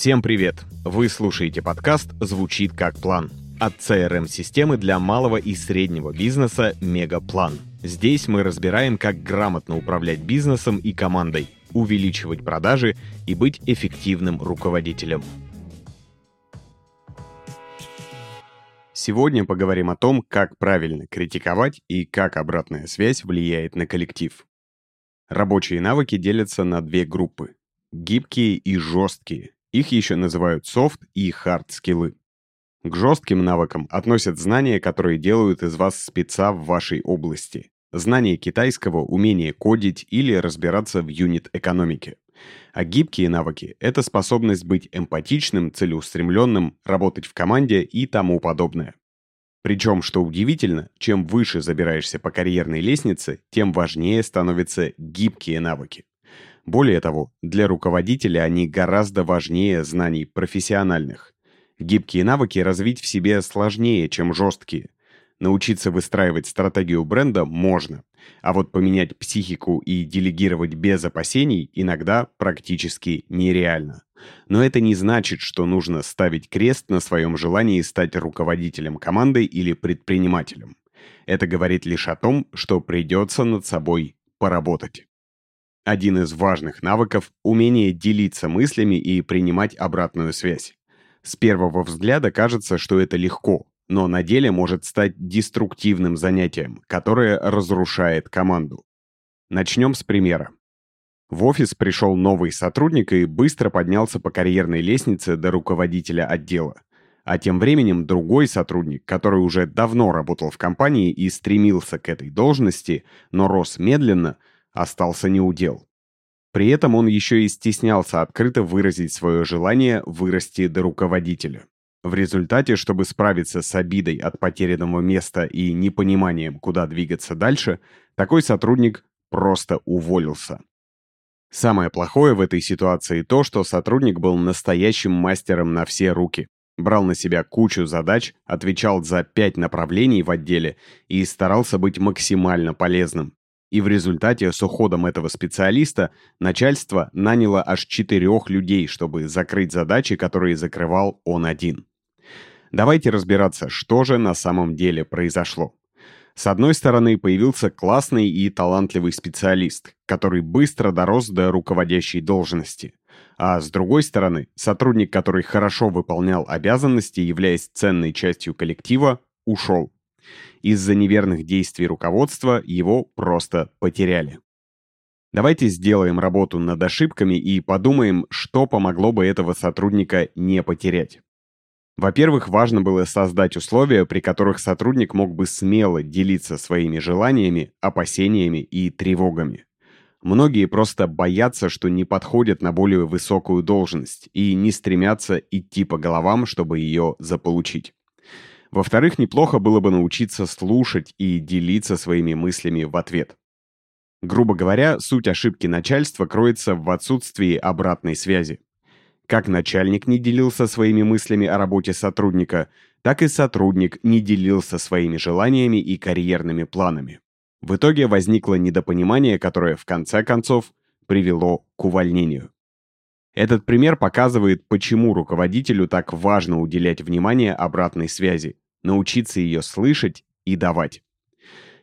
Всем привет! Вы слушаете подкаст «Звучит как план» от CRM-системы для малого и среднего бизнеса «Мегаплан». Здесь мы разбираем, как грамотно управлять бизнесом и командой, увеличивать продажи и быть эффективным руководителем. Сегодня поговорим о том, как правильно критиковать и как обратная связь влияет на коллектив. Рабочие навыки делятся на две группы – гибкие и жесткие. Их еще называют софт и хард скиллы. К жестким навыкам относят знания, которые делают из вас спеца в вашей области. Знание китайского, умение кодить или разбираться в юнит-экономике. А гибкие навыки — это способность быть эмпатичным, целеустремленным, работать в команде и тому подобное. Причем, что удивительно, чем выше забираешься по карьерной лестнице, тем важнее становятся гибкие навыки. Более того, для руководителя они гораздо важнее знаний профессиональных. Гибкие навыки развить в себе сложнее, чем жесткие. Научиться выстраивать стратегию бренда можно, а вот поменять психику и делегировать без опасений иногда практически нереально. Но это не значит, что нужно ставить крест на своем желании стать руководителем команды или предпринимателем. Это говорит лишь о том, что придется над собой поработать. Один из важных навыков – умение делиться мыслями и принимать обратную связь. С первого взгляда кажется, что это легко, но на деле может стать деструктивным занятием, которое разрушает команду. Начнем с примера. В офис пришел новый сотрудник и быстро поднялся по карьерной лестнице до руководителя отдела. А тем временем другой сотрудник, который уже давно работал в компании и стремился к этой должности, но рос медленно – остался неудел. При этом он еще и стеснялся открыто выразить свое желание вырасти до руководителя. В результате, чтобы справиться с обидой от потерянного места и непониманием, куда двигаться дальше, такой сотрудник просто уволился. Самое плохое в этой ситуации то, что сотрудник был настоящим мастером на все руки. Брал на себя кучу задач, отвечал за пять направлений в отделе и старался быть максимально полезным. И в результате с уходом этого специалиста начальство наняло аж четырех людей, чтобы закрыть задачи, которые закрывал он один. Давайте разбираться, что же на самом деле произошло. С одной стороны, появился классный и талантливый специалист, который быстро дорос до руководящей должности. А с другой стороны, сотрудник, который хорошо выполнял обязанности, являясь ценной частью коллектива, ушел. Из-за неверных действий руководства его просто потеряли. Давайте сделаем работу над ошибками и подумаем, что помогло бы этого сотрудника не потерять. Во-первых, важно было создать условия, при которых сотрудник мог бы смело делиться своими желаниями, опасениями и тревогами. Многие просто боятся, что не подходят на более высокую должность и не стремятся идти по головам, чтобы ее заполучить. Во-вторых, неплохо было бы научиться слушать и делиться своими мыслями в ответ. Грубо говоря, суть ошибки начальства кроется в отсутствии обратной связи. Как начальник не делился своими мыслями о работе сотрудника, так и сотрудник не делился своими желаниями и карьерными планами. В итоге возникло недопонимание, которое в конце концов привело к увольнению. Этот пример показывает, почему руководителю так важно уделять внимание обратной связи, научиться ее слышать и давать.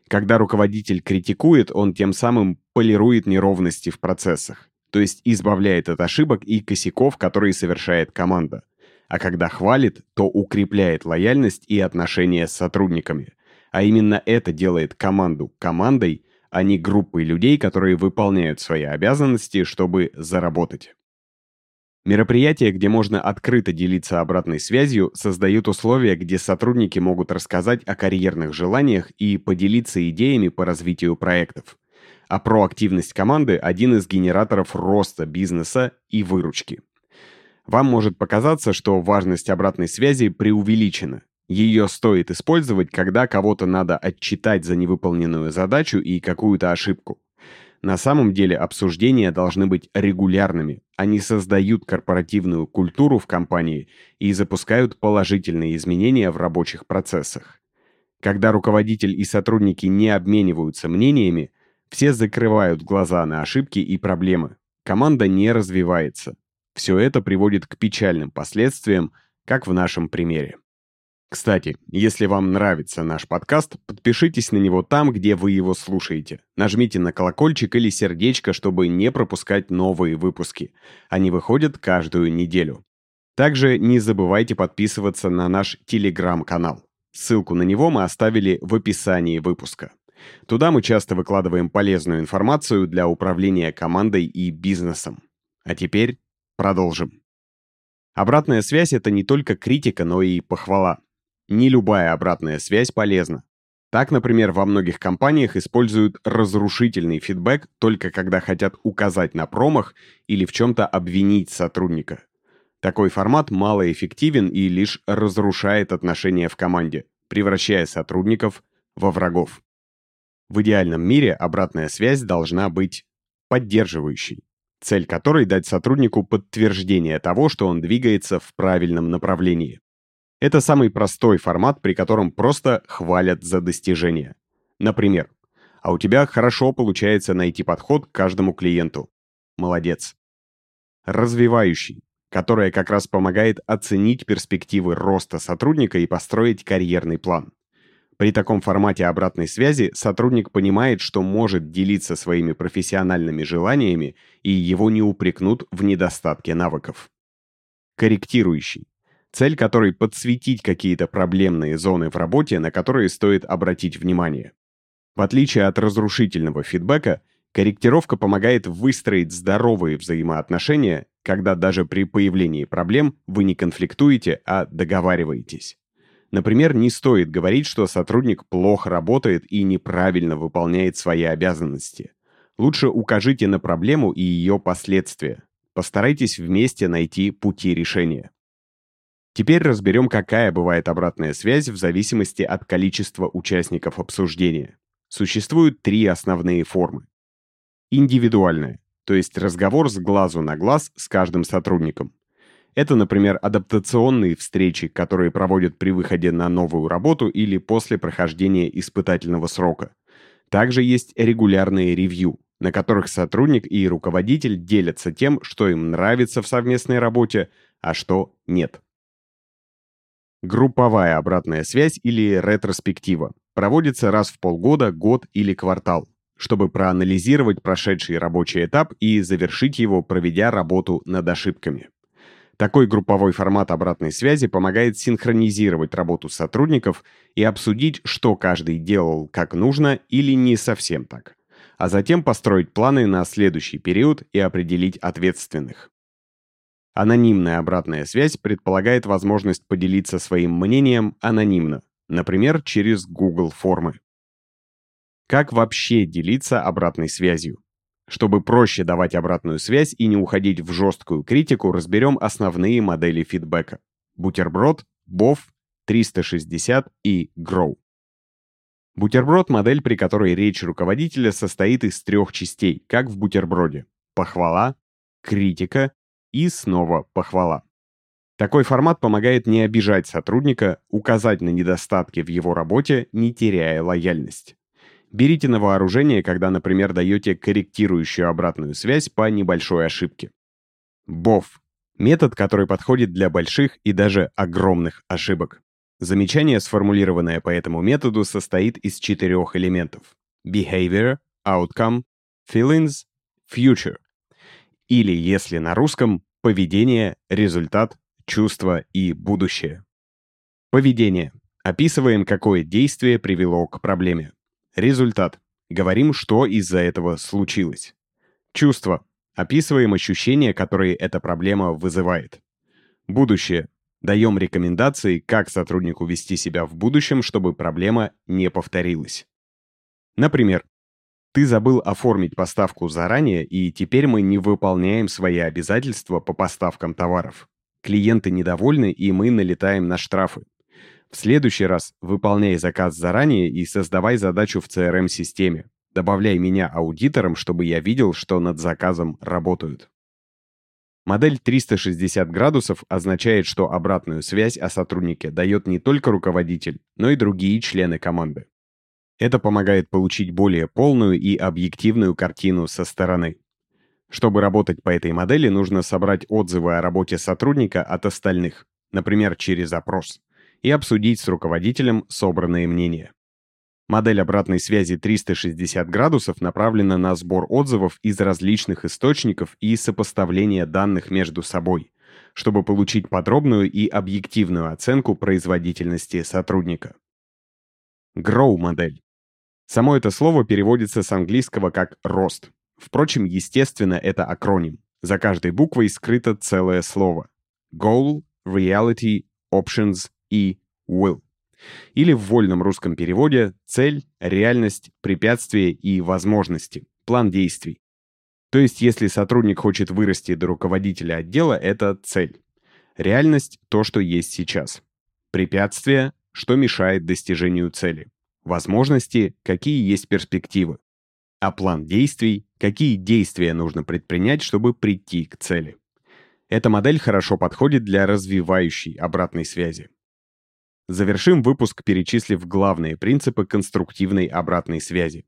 Когда руководитель критикует, он тем самым полирует неровности в процессах, то есть избавляет от ошибок и косяков, которые совершает команда. А когда хвалит, то укрепляет лояльность и отношения с сотрудниками. А именно это делает команду командой, а не группой людей, которые выполняют свои обязанности, чтобы заработать. Мероприятия, где можно открыто делиться обратной связью, создают условия, где сотрудники могут рассказать о карьерных желаниях и поделиться идеями по развитию проектов. А проактивность команды – один из генераторов роста бизнеса и выручки. Вам может показаться, что важность обратной связи преувеличена. Ее стоит использовать, когда кого-то надо отчитать за невыполненную задачу и какую-то ошибку. На самом деле обсуждения должны быть регулярными. Они создают корпоративную культуру в компании и запускают положительные изменения в рабочих процессах. Когда руководитель и сотрудники не обмениваются мнениями, все закрывают глаза на ошибки и проблемы. Команда не развивается. Все это приводит к печальным последствиям, как в нашем примере. Кстати, если вам нравится наш подкаст, подпишитесь на него там, где вы его слушаете. Нажмите на колокольчик или сердечко, чтобы не пропускать новые выпуски. Они выходят каждую неделю. Также не забывайте подписываться на наш телеграм-канал. Ссылку на него мы оставили в описании выпуска. Туда мы часто выкладываем полезную информацию для управления командой и бизнесом. А теперь продолжим. Обратная связь — это не только критика, но и похвала. Не любая обратная связь полезна. Так, например, во многих компаниях используют разрушительный фидбэк только когда хотят указать на промах или в чем-то обвинить сотрудника. Такой формат малоэффективен и лишь разрушает отношения в команде, превращая сотрудников во врагов. В идеальном мире обратная связь должна быть поддерживающей, цель которой дать сотруднику подтверждение того, что он двигается в правильном направлении. Это самый простой формат, при котором просто хвалят за достижения. Например, а у тебя хорошо получается найти подход к каждому клиенту. Молодец. Развивающий, которая как раз помогает оценить перспективы роста сотрудника и построить карьерный план. При таком формате обратной связи сотрудник понимает, что может делиться своими профессиональными желаниями и его не упрекнут в недостатке навыков. Корректирующий цель которой подсветить какие-то проблемные зоны в работе, на которые стоит обратить внимание. В отличие от разрушительного фидбэка, корректировка помогает выстроить здоровые взаимоотношения, когда даже при появлении проблем вы не конфликтуете, а договариваетесь. Например, не стоит говорить, что сотрудник плохо работает и неправильно выполняет свои обязанности. Лучше укажите на проблему и ее последствия. Постарайтесь вместе найти пути решения. Теперь разберем, какая бывает обратная связь в зависимости от количества участников обсуждения. Существуют три основные формы. Индивидуальная, то есть разговор с глазу на глаз с каждым сотрудником. Это, например, адаптационные встречи, которые проводят при выходе на новую работу или после прохождения испытательного срока. Также есть регулярные ревью, на которых сотрудник и руководитель делятся тем, что им нравится в совместной работе, а что нет. Групповая обратная связь или ретроспектива проводится раз в полгода, год или квартал, чтобы проанализировать прошедший рабочий этап и завершить его, проведя работу над ошибками. Такой групповой формат обратной связи помогает синхронизировать работу сотрудников и обсудить, что каждый делал как нужно или не совсем так, а затем построить планы на следующий период и определить ответственных. Анонимная обратная связь предполагает возможность поделиться своим мнением анонимно, например, через Google формы. Как вообще делиться обратной связью? Чтобы проще давать обратную связь и не уходить в жесткую критику, разберем основные модели фидбэка. Бутерброд, BOF, 360 и GROW. Бутерброд – модель, при которой речь руководителя состоит из трех частей, как в бутерброде. Похвала, критика и снова похвала. Такой формат помогает не обижать сотрудника, указать на недостатки в его работе, не теряя лояльность. Берите на вооружение, когда, например, даете корректирующую обратную связь по небольшой ошибке. БОФ – метод, который подходит для больших и даже огромных ошибок. Замечание, сформулированное по этому методу, состоит из четырех элементов. Behavior, Outcome, Feelings, Future. Или, если на русском, Поведение, результат, чувство и будущее. Поведение. Описываем, какое действие привело к проблеме. Результат. Говорим, что из-за этого случилось. Чувство. Описываем ощущения, которые эта проблема вызывает. Будущее. Даем рекомендации, как сотруднику вести себя в будущем, чтобы проблема не повторилась. Например, ты забыл оформить поставку заранее, и теперь мы не выполняем свои обязательства по поставкам товаров. Клиенты недовольны, и мы налетаем на штрафы. В следующий раз выполняй заказ заранее и создавай задачу в CRM-системе. Добавляй меня аудитором, чтобы я видел, что над заказом работают. Модель 360 градусов означает, что обратную связь о сотруднике дает не только руководитель, но и другие члены команды. Это помогает получить более полную и объективную картину со стороны. Чтобы работать по этой модели, нужно собрать отзывы о работе сотрудника от остальных, например, через опрос, и обсудить с руководителем собранные мнения. Модель обратной связи 360 градусов направлена на сбор отзывов из различных источников и сопоставление данных между собой, чтобы получить подробную и объективную оценку производительности сотрудника. Grow-модель. Само это слово переводится с английского как «рост». Впрочем, естественно, это акроним. За каждой буквой скрыто целое слово. Goal, Reality, Options и Will. Или в вольном русском переводе цель, реальность, препятствие и возможности, план действий. То есть, если сотрудник хочет вырасти до руководителя отдела, это цель. Реальность — то, что есть сейчас. Препятствие — что мешает достижению цели. Возможности — какие есть перспективы. А план действий — какие действия нужно предпринять, чтобы прийти к цели. Эта модель хорошо подходит для развивающей обратной связи. Завершим выпуск, перечислив главные принципы конструктивной обратной связи.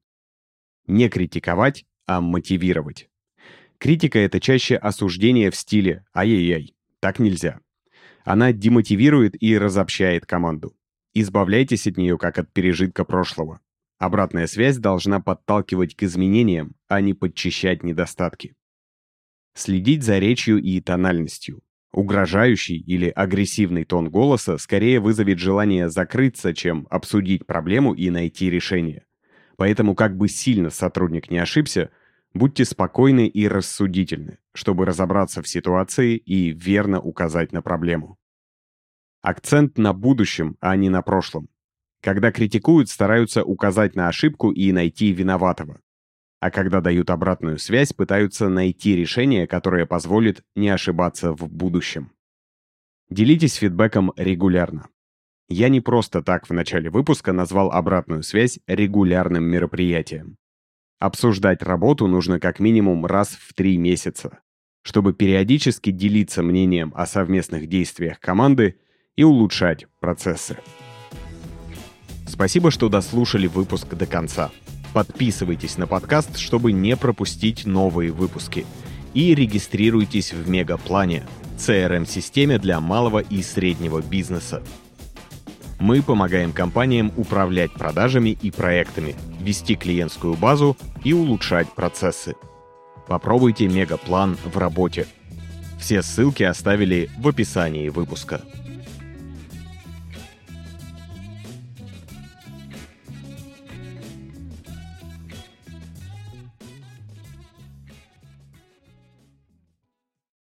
Не критиковать, а мотивировать. Критика — это чаще осуждение в стиле «ай-яй-яй, так нельзя». Она демотивирует и разобщает команду. Избавляйтесь от нее как от пережитка прошлого. Обратная связь должна подталкивать к изменениям, а не подчищать недостатки. Следить за речью и тональностью. Угрожающий или агрессивный тон голоса скорее вызовет желание закрыться, чем обсудить проблему и найти решение. Поэтому как бы сильно сотрудник не ошибся, будьте спокойны и рассудительны, чтобы разобраться в ситуации и верно указать на проблему. Акцент на будущем, а не на прошлом. Когда критикуют, стараются указать на ошибку и найти виноватого а когда дают обратную связь, пытаются найти решение, которое позволит не ошибаться в будущем. Делитесь фидбэком регулярно. Я не просто так в начале выпуска назвал обратную связь регулярным мероприятием. Обсуждать работу нужно как минимум раз в три месяца, чтобы периодически делиться мнением о совместных действиях команды и улучшать процессы. Спасибо, что дослушали выпуск до конца. Подписывайтесь на подкаст, чтобы не пропустить новые выпуски. И регистрируйтесь в Мегаплане, CRM-системе для малого и среднего бизнеса. Мы помогаем компаниям управлять продажами и проектами, вести клиентскую базу и улучшать процессы. Попробуйте Мегаплан в работе. Все ссылки оставили в описании выпуска.